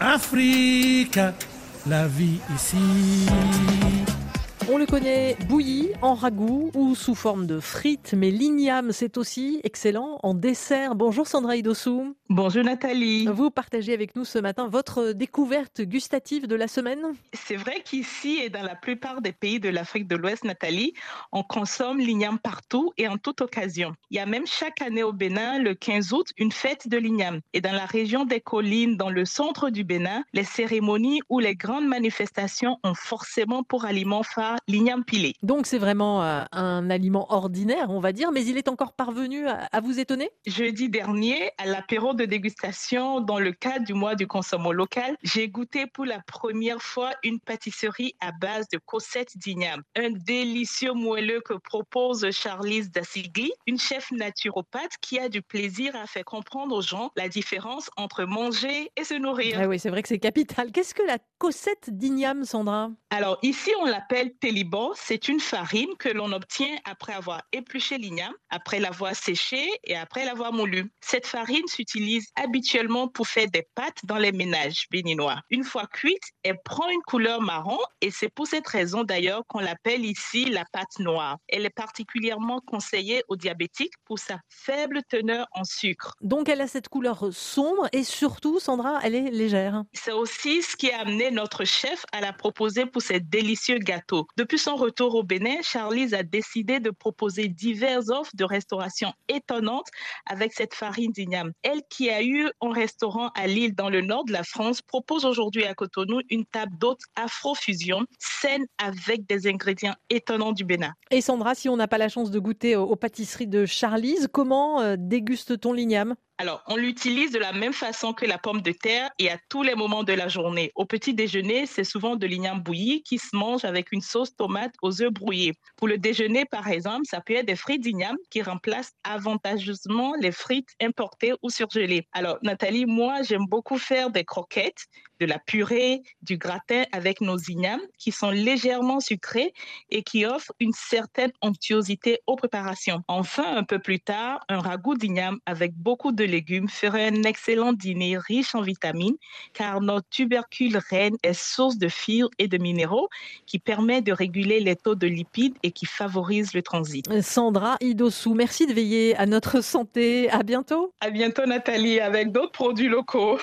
Afrique, la vie ici. On le connaît bouilli, en ragoût ou sous forme de frites, mais l'igname, c'est aussi excellent en dessert. Bonjour Sandra Idossou. Bonjour Nathalie. Vous partagez avec nous ce matin votre découverte gustative de la semaine C'est vrai qu'ici et dans la plupart des pays de l'Afrique de l'Ouest, Nathalie, on consomme l'igname partout et en toute occasion. Il y a même chaque année au Bénin, le 15 août, une fête de l'igname. Et dans la région des collines, dans le centre du Bénin, les cérémonies ou les grandes manifestations ont forcément pour aliment phare l'igname pilé. Donc c'est vraiment euh, un aliment ordinaire, on va dire, mais il est encore parvenu à, vous étonner? Jeudi dernier, à l'apéro de dégustation, dans le cadre du mois du consommation local, j'ai goûté pour la première fois une pâtisserie à base de cossettes d'igname. Un délicieux moelleux que propose Charlize Dassigli, une chef naturopathe qui a du plaisir à faire comprendre aux gens la différence entre manger et se nourrir. Ah oui, c'est vrai que c'est capital. Qu'est-ce que la cossette d'igname, Sandra? Alors ici, on l'appelle télibo. C'est une farine que l'on obtient après avoir épluché l'igname, après l'avoir séché et après l'avoir moulu. Cette farine s'utilise habituellement pour faire des pâtes dans les ménages béninois. Une fois cuite, elle prend une couleur marron et c'est pour cette raison d'ailleurs qu'on l'appelle ici la pâte noire. Elle est particulièrement conseillée aux diabétiques pour sa faible teneur en sucre. Donc elle a cette couleur sombre et surtout, Sandra, elle est légère. C'est aussi ce qui a amené notre chef à la proposer pour ses délicieux gâteaux. Depuis son retour au Bénin, Charlize a décidé de proposer diverses offres de restauration étonnantes avec cette farine d'igname. Elle qui a eu un restaurant à Lille dans le nord de la France propose aujourd'hui à Cotonou une table d'hôtes afro-fusion saine avec des ingrédients étonnants du Bénin. Et Sandra, si on n'a pas la chance de goûter aux pâtisseries de Charlize, comment euh, déguste-t-on l'igname? Alors, on l'utilise de la même façon que la pomme de terre et à tous les moments de la journée. Au petit déjeuner, c'est souvent de l'igname bouilli qui se mange avec une sauce tomate aux œufs brouillés. Pour le déjeuner, par exemple, ça peut être des frites d'igname qui remplacent avantageusement les frites importées ou surgelées. Alors, Nathalie, moi, j'aime beaucoup faire des croquettes, de la purée, du gratin avec nos ignames qui sont légèrement sucrés et qui offrent une certaine onctuosité aux préparations. Enfin, un peu plus tard, un ragoût d'igname avec beaucoup de légumes ferait un excellent dîner riche en vitamines car notre tubercule reine est source de fibres et de minéraux qui permet de réguler les taux de lipides et qui favorise le transit. Sandra Idossou, merci de veiller à notre santé. À bientôt. À bientôt Nathalie avec d'autres produits locaux.